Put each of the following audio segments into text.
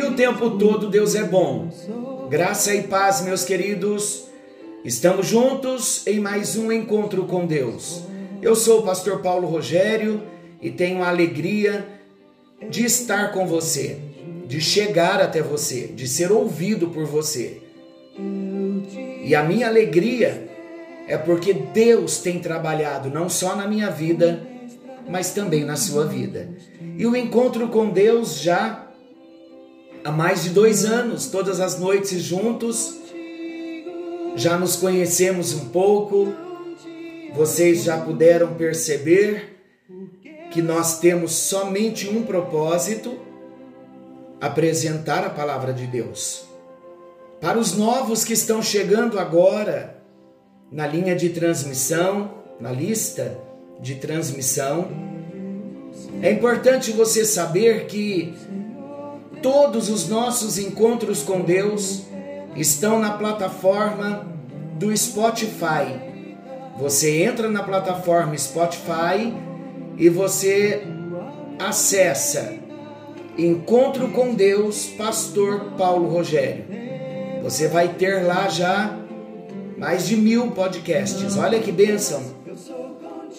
e o tempo todo Deus é bom. Graça e paz, meus queridos. Estamos juntos em mais um encontro com Deus. Eu sou o pastor Paulo Rogério e tenho a alegria de estar com você, de chegar até você, de ser ouvido por você. E a minha alegria é porque Deus tem trabalhado não só na minha vida, mas também na sua vida. E o encontro com Deus já há mais de dois anos, todas as noites juntos, já nos conhecemos um pouco, vocês já puderam perceber que nós temos somente um propósito: apresentar a palavra de Deus. Para os novos que estão chegando agora na linha de transmissão, na lista, de transmissão. É importante você saber que todos os nossos encontros com Deus estão na plataforma do Spotify. Você entra na plataforma Spotify e você acessa Encontro com Deus, Pastor Paulo Rogério. Você vai ter lá já mais de mil podcasts. Olha que bênção!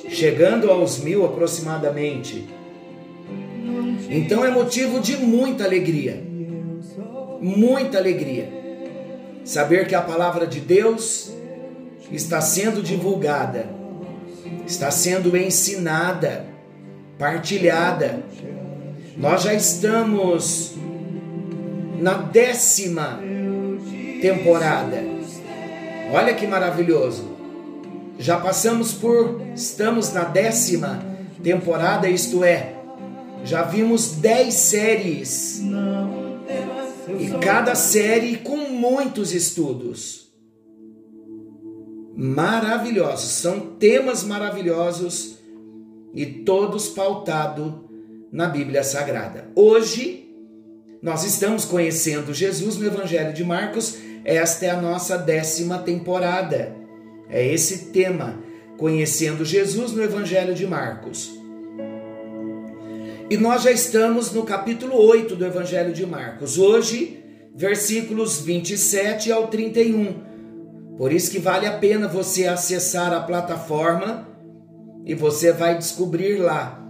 chegando aos mil aproximadamente. Então é motivo de muita alegria, muita alegria, saber que a palavra de Deus está sendo divulgada, está sendo ensinada, partilhada. Nós já estamos na décima temporada. Olha que maravilhoso. Já passamos por, estamos na décima temporada, isto é, já vimos dez séries. E cada série com muitos estudos. Maravilhosos, são temas maravilhosos e todos pautados na Bíblia Sagrada. Hoje nós estamos conhecendo Jesus no Evangelho de Marcos, esta é a nossa décima temporada. É esse tema, conhecendo Jesus no Evangelho de Marcos. E nós já estamos no capítulo 8 do Evangelho de Marcos. Hoje, versículos 27 ao 31. Por isso que vale a pena você acessar a plataforma e você vai descobrir lá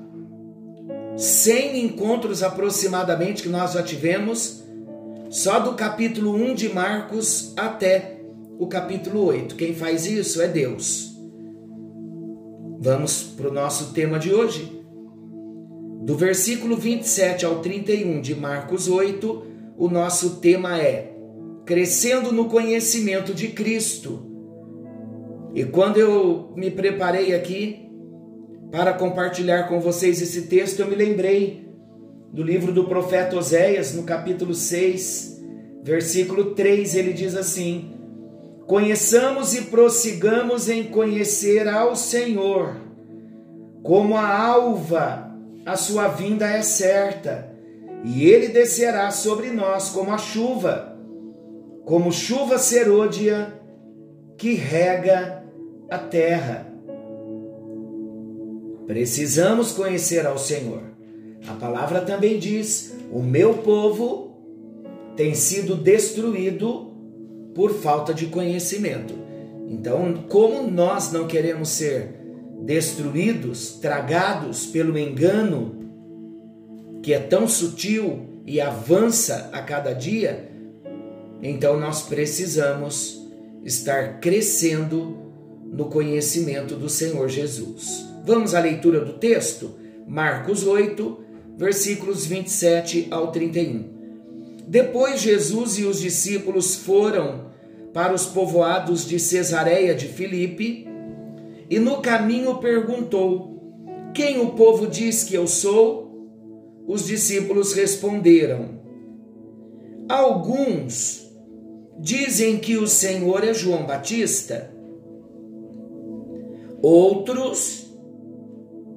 100 encontros aproximadamente que nós já tivemos, só do capítulo 1 de Marcos até o capítulo 8. Quem faz isso é Deus. Vamos para o nosso tema de hoje. Do versículo 27 ao 31 de Marcos 8, o nosso tema é Crescendo no conhecimento de Cristo. E quando eu me preparei aqui para compartilhar com vocês esse texto, eu me lembrei do livro do profeta Oséias, no capítulo 6, versículo 3, ele diz assim: Conheçamos e prossigamos em conhecer ao Senhor. Como a alva, a sua vinda é certa, e ele descerá sobre nós como a chuva, como chuva serôdia que rega a terra. Precisamos conhecer ao Senhor. A palavra também diz: o meu povo tem sido destruído por falta de conhecimento. Então, como nós não queremos ser destruídos, tragados pelo engano que é tão sutil e avança a cada dia, então nós precisamos estar crescendo no conhecimento do Senhor Jesus. Vamos à leitura do texto? Marcos 8, versículos 27 ao 31. Depois Jesus e os discípulos foram para os povoados de Cesareia de Filipe e no caminho perguntou: Quem o povo diz que eu sou? Os discípulos responderam: Alguns dizem que o Senhor é João Batista, outros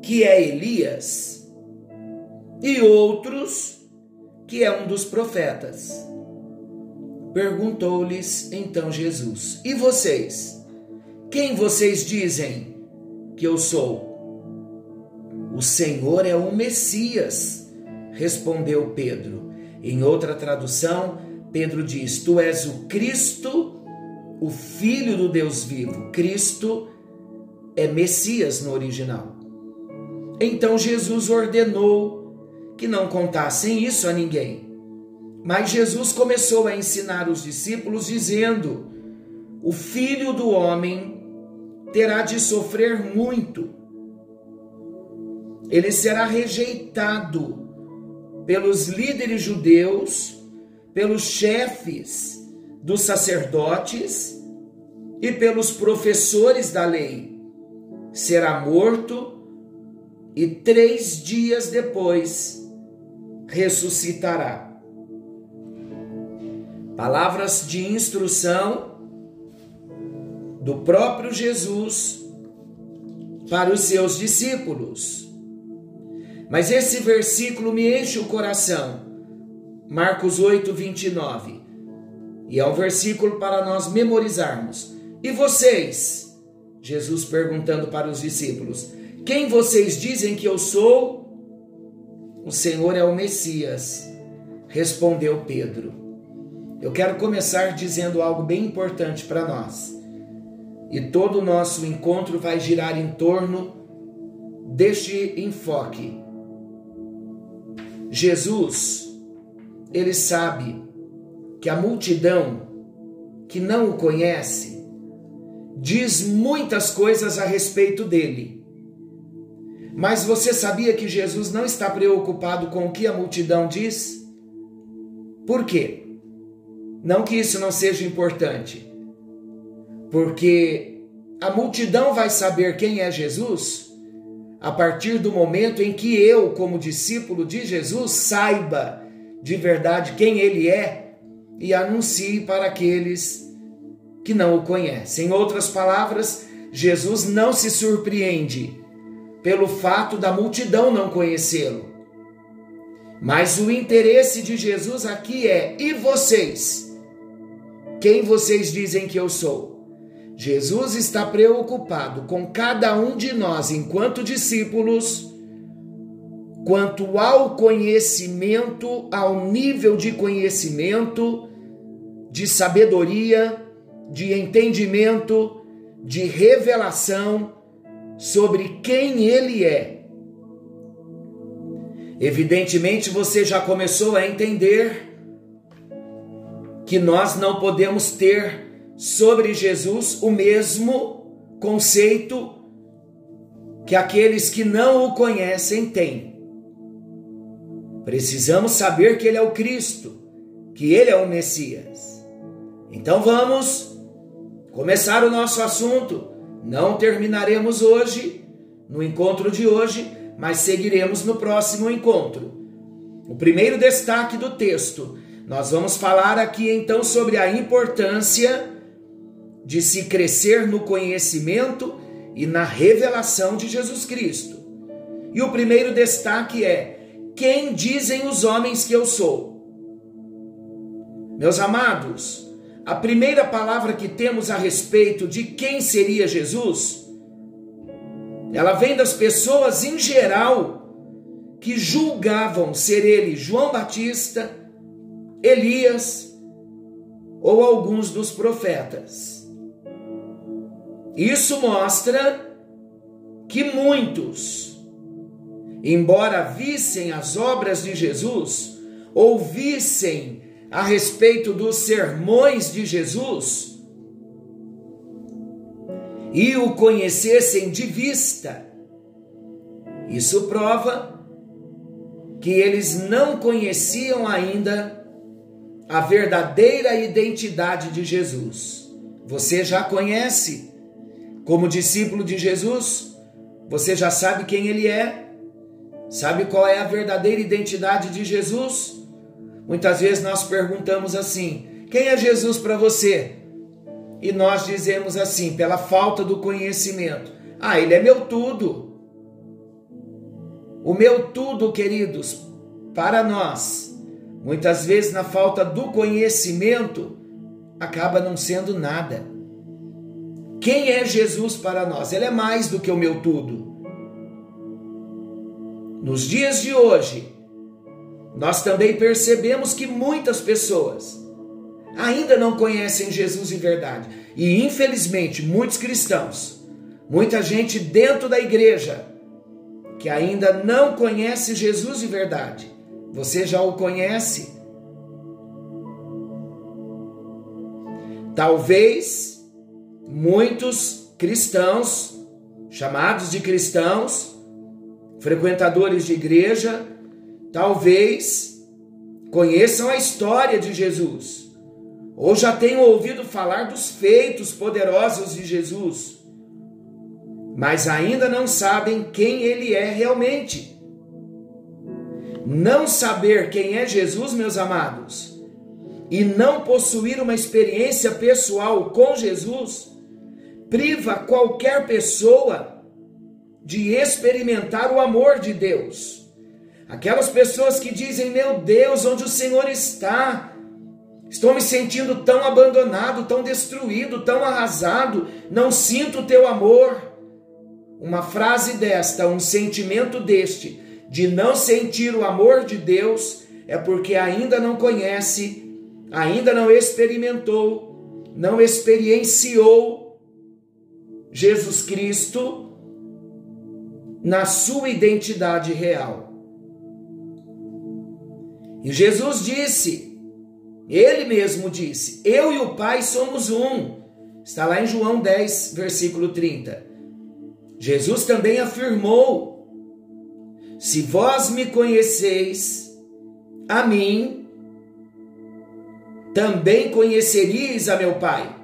que é Elias, e outros que é um dos profetas. Perguntou-lhes então Jesus: E vocês? Quem vocês dizem que eu sou? O Senhor é o Messias, respondeu Pedro. Em outra tradução, Pedro diz: Tu és o Cristo, o Filho do Deus vivo. Cristo é Messias no original. Então Jesus ordenou que não contassem isso a ninguém. Mas Jesus começou a ensinar os discípulos, dizendo: O filho do homem terá de sofrer muito. Ele será rejeitado pelos líderes judeus, pelos chefes dos sacerdotes e pelos professores da lei. Será morto e três dias depois ressuscitará. Palavras de instrução do próprio Jesus para os seus discípulos. Mas esse versículo me enche o coração. Marcos 8, 29. E é um versículo para nós memorizarmos. E vocês? Jesus perguntando para os discípulos: quem vocês dizem que eu sou? O Senhor é o Messias, respondeu Pedro. Eu quero começar dizendo algo bem importante para nós. E todo o nosso encontro vai girar em torno deste enfoque. Jesus, ele sabe que a multidão que não o conhece diz muitas coisas a respeito dele mas você sabia que Jesus não está preocupado com o que a multidão diz? Por quê? Não que isso não seja importante, porque a multidão vai saber quem é Jesus a partir do momento em que eu, como discípulo de Jesus, saiba de verdade quem ele é e anuncie para aqueles que não o conhecem. Em outras palavras, Jesus não se surpreende pelo fato da multidão não conhecê-lo. Mas o interesse de Jesus aqui é: e vocês? Quem vocês dizem que eu sou? Jesus está preocupado com cada um de nós, enquanto discípulos, quanto ao conhecimento, ao nível de conhecimento, de sabedoria, de entendimento, de revelação sobre quem ele é. Evidentemente você já começou a entender que nós não podemos ter sobre Jesus o mesmo conceito que aqueles que não o conhecem têm. Precisamos saber que ele é o Cristo, que ele é o Messias. Então vamos começar o nosso assunto não terminaremos hoje, no encontro de hoje, mas seguiremos no próximo encontro. O primeiro destaque do texto, nós vamos falar aqui então sobre a importância de se crescer no conhecimento e na revelação de Jesus Cristo. E o primeiro destaque é: quem dizem os homens que eu sou? Meus amados, a primeira palavra que temos a respeito de quem seria Jesus, ela vem das pessoas em geral que julgavam ser ele João Batista, Elias ou alguns dos profetas. Isso mostra que muitos, embora vissem as obras de Jesus, ouvissem a respeito dos sermões de Jesus e o conhecessem de vista, isso prova que eles não conheciam ainda a verdadeira identidade de Jesus. Você já conhece como discípulo de Jesus? Você já sabe quem ele é? Sabe qual é a verdadeira identidade de Jesus? Muitas vezes nós perguntamos assim: quem é Jesus para você? E nós dizemos assim, pela falta do conhecimento: ah, ele é meu tudo. O meu tudo, queridos, para nós, muitas vezes na falta do conhecimento, acaba não sendo nada. Quem é Jesus para nós? Ele é mais do que o meu tudo. Nos dias de hoje, nós também percebemos que muitas pessoas ainda não conhecem Jesus em verdade. E infelizmente, muitos cristãos, muita gente dentro da igreja, que ainda não conhece Jesus de verdade. Você já o conhece? Talvez muitos cristãos, chamados de cristãos, frequentadores de igreja, talvez conheçam a história de Jesus, ou já tenham ouvido falar dos feitos poderosos de Jesus, mas ainda não sabem quem ele é realmente. Não saber quem é Jesus, meus amados, e não possuir uma experiência pessoal com Jesus, priva qualquer pessoa de experimentar o amor de Deus. Aquelas pessoas que dizem: Meu Deus, onde o Senhor está? Estou me sentindo tão abandonado, tão destruído, tão arrasado, não sinto o teu amor. Uma frase desta, um sentimento deste, de não sentir o amor de Deus, é porque ainda não conhece, ainda não experimentou, não experienciou Jesus Cristo na sua identidade real. E Jesus disse, ele mesmo disse: Eu e o Pai somos um. Está lá em João 10, versículo 30. Jesus também afirmou: Se vós me conheceis, a mim, também conheceríeis a meu Pai.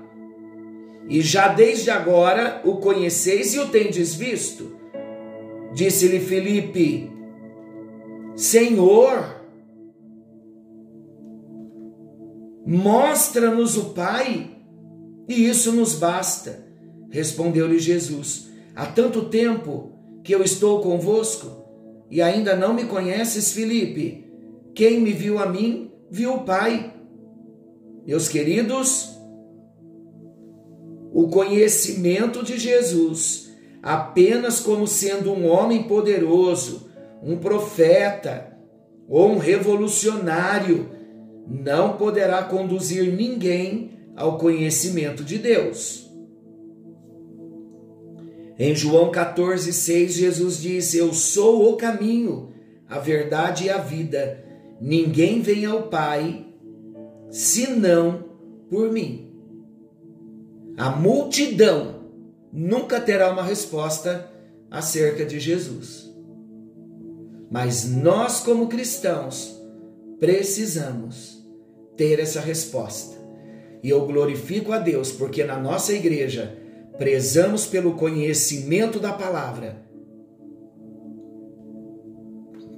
E já desde agora o conheceis e o tendes visto. Disse-lhe Felipe: Senhor, mostra-nos o Pai, e isso nos basta. Respondeu-lhe Jesus: Há tanto tempo que eu estou convosco e ainda não me conheces, Felipe. Quem me viu a mim, viu o Pai. Meus queridos, o conhecimento de Jesus apenas como sendo um homem poderoso, um profeta ou um revolucionário, não poderá conduzir ninguém ao conhecimento de Deus. Em João 14,6, Jesus disse: Eu sou o caminho, a verdade e a vida. Ninguém vem ao Pai senão por mim. A multidão nunca terá uma resposta acerca de Jesus. Mas nós, como cristãos, precisamos ter essa resposta. E eu glorifico a Deus porque na nossa igreja prezamos pelo conhecimento da palavra.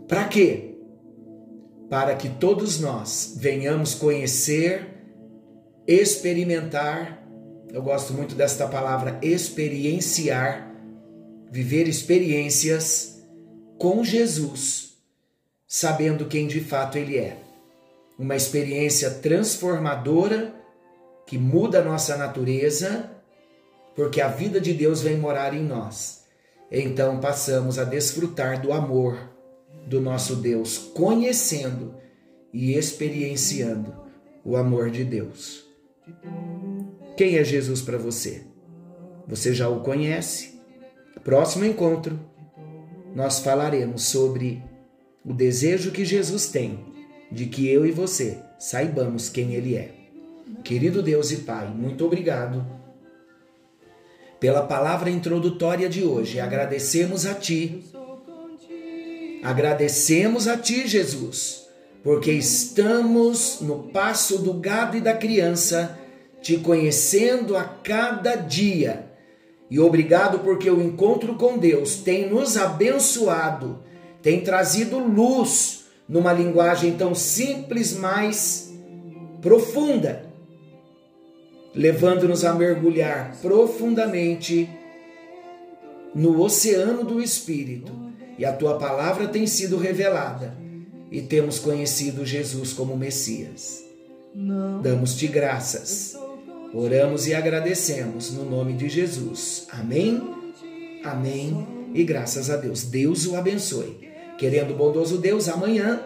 Para quê? Para que todos nós venhamos conhecer, experimentar eu gosto muito desta palavra experienciar, viver experiências com Jesus, sabendo quem de fato Ele é. Uma experiência transformadora que muda a nossa natureza, porque a vida de Deus vem morar em nós. Então passamos a desfrutar do amor do nosso Deus, conhecendo e experienciando o amor de Deus. Quem é Jesus para você? Você já o conhece? Próximo encontro, nós falaremos sobre o desejo que Jesus tem de que eu e você saibamos quem Ele é. Querido Deus e Pai, muito obrigado pela palavra introdutória de hoje. Agradecemos a Ti. Agradecemos a Ti, Jesus, porque estamos no passo do gado e da criança te conhecendo a cada dia. E obrigado porque o encontro com Deus tem nos abençoado, tem trazido luz numa linguagem tão simples, mas profunda, levando-nos a mergulhar profundamente no oceano do Espírito. E a tua palavra tem sido revelada e temos conhecido Jesus como Messias. Damos-te graças, oramos e agradecemos no nome de Jesus. Amém, amém e graças a Deus. Deus o abençoe. Querendo bondoso Deus, amanhã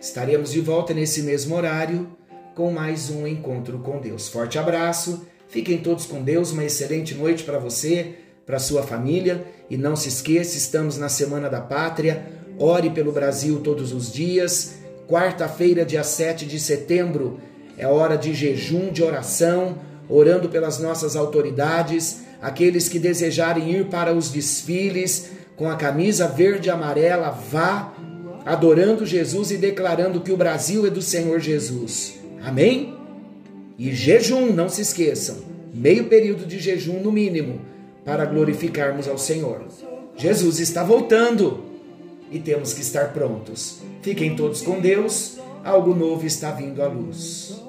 estaremos de volta nesse mesmo horário com mais um encontro com Deus. Forte abraço, fiquem todos com Deus, uma excelente noite para você, para sua família e não se esqueça, estamos na Semana da Pátria Ore pelo Brasil todos os dias. Quarta-feira, dia 7 de setembro, é hora de jejum, de oração, orando pelas nossas autoridades, aqueles que desejarem ir para os desfiles com a camisa verde e amarela, vá adorando Jesus e declarando que o Brasil é do Senhor Jesus. Amém? E jejum, não se esqueçam, meio período de jejum no mínimo, para glorificarmos ao Senhor. Jesus está voltando e temos que estar prontos. Fiquem todos com Deus, algo novo está vindo à luz.